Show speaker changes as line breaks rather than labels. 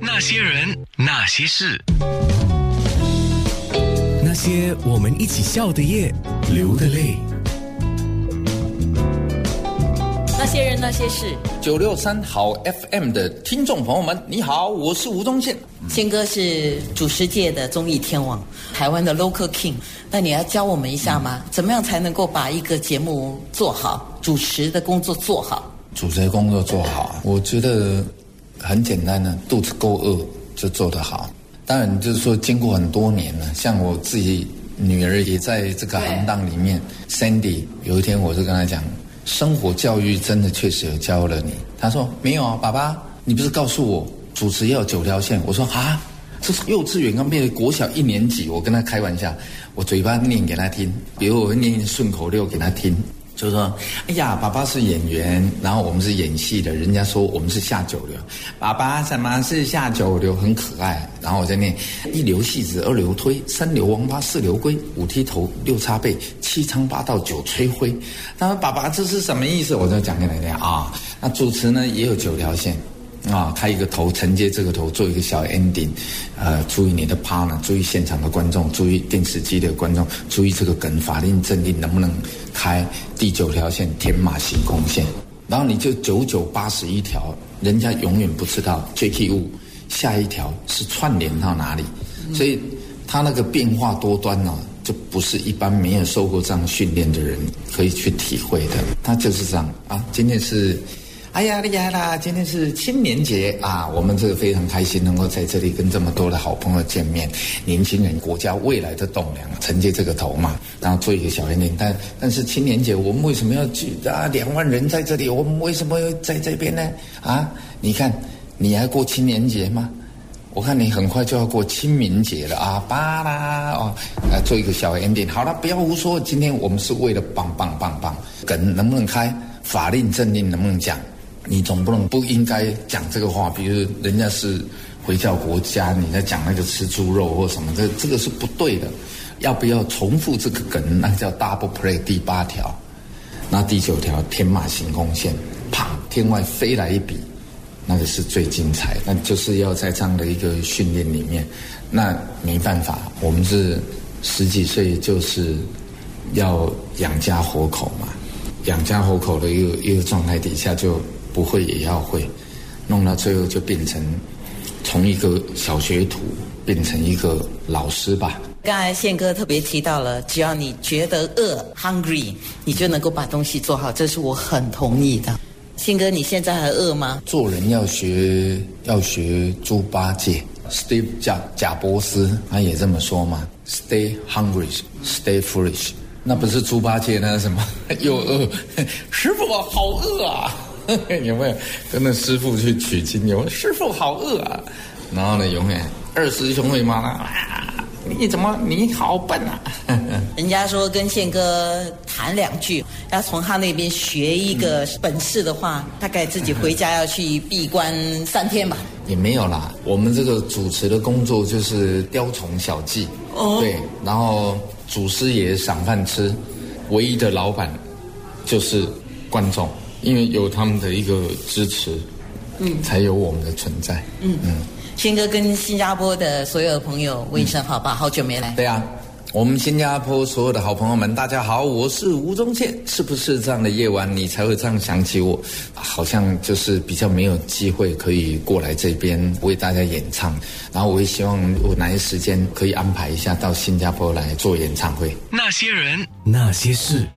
那些人，那些事，
那些我们一起笑的夜，流的泪。
那些人，那些事。
九六三好 FM 的听众朋友们，你好，我是吴宗宪。
宪哥是主持界的综艺天王，台湾的 Local King。那你要教我们一下吗？怎么样才能够把一个节目做好，主持的工作做好？
主持工作做好，我觉得很简单的，肚子够饿就做得好。当然，就是说经过很多年了，像我自己女儿也在这个行当里面，Sandy 有一天我就跟她讲。生活教育真的确实有教了你。她说没有啊，爸爸，你不是告诉我主持要九条线？我说啊，这是幼稚园刚毕业，国小一年级。我跟她开玩笑，我嘴巴念给她听，比如我会念顺口溜给她听。就说：“哎呀，爸爸是演员，然后我们是演戏的。人家说我们是下九流，爸爸什么是下九流？很可爱。然后我在念：一流戏子，二流推，三流王八，四流龟，五踢头，六擦背，七仓八道，九吹灰。他说：爸爸这是什么意思？我就讲给他听啊。那主持呢也有九条线。”啊，开一个头承接这个头，做一个小 ending，呃，注意你的 partner，注意现场的观众，注意电视机的观众，注意这个梗法令正定能不能开第九条线天马行空线，然后你就九九八十一条，人家永远不知道 JK 五下一条是串联到哪里，所以他那个变化多端呢，就不是一般没有受过这样训练的人可以去体会的，他就是这样啊，今天是。哎呀，厉害啦！今天是青年节啊，我们这个非常开心，能够在这里跟这么多的好朋友见面。年轻人，国家未来的栋梁，承接这个头嘛，然后做一个小年龄。但但是青年节，我们为什么要聚啊？两万人在这里，我们为什么要在这边呢？啊，你看，你还过青年节吗？我看你很快就要过清明节了啊！巴啦哦，来做一个小 ending。好了，不要胡说，今天我们是为了棒棒棒棒，梗能不能开？法令政令能不能讲？你总不能不应该讲这个话，比如人家是回教国家，你在讲那个吃猪肉或什么，这这个是不对的。要不要重复这个梗？那叫 double play 第八条，那第九条天马行空线，啪，天外飞来一笔，那个是最精彩。那就是要在这样的一个训练里面，那没办法，我们是十几岁就是要养家活口嘛，养家活口的一个一个状态底下就。不会也要会，弄到最后就变成从一个小学徒变成一个老师吧。
刚才宪哥特别提到了，只要你觉得饿 （hungry），你就能够把东西做好，这是我很同意的。宪哥，你现在还饿吗？
做人要学要学猪八戒，Steve 贾贾伯斯他也这么说嘛，Stay hungry, stay foolish。那不是猪八戒，那是什么？又饿，师傅好饿啊！有没有跟那师傅去取经？有师傅好饿啊！然后呢，永远二师兄会骂他：“啊，你怎么你好笨啊？”
人家说跟宪哥谈两句，要从他那边学一个本事的话，大概自己回家要去闭关三天吧。
也没有啦，我们这个主持的工作就是雕虫小技，哦对，然后祖师爷赏饭吃，唯一的老板就是观众。因为有他们的一个支持，嗯，才有我们的存在。
嗯嗯，新哥跟新加坡的所有朋友问一声好吧，好久没来。
对啊，我们新加坡所有的好朋友们，大家好，我是吴宗宪。是不是这样的夜晚，你才会这样想起我？好像就是比较没有机会可以过来这边为大家演唱，然后我也希望我哪些时间可以安排一下到新加坡来做演唱会。
那些人，
那些事。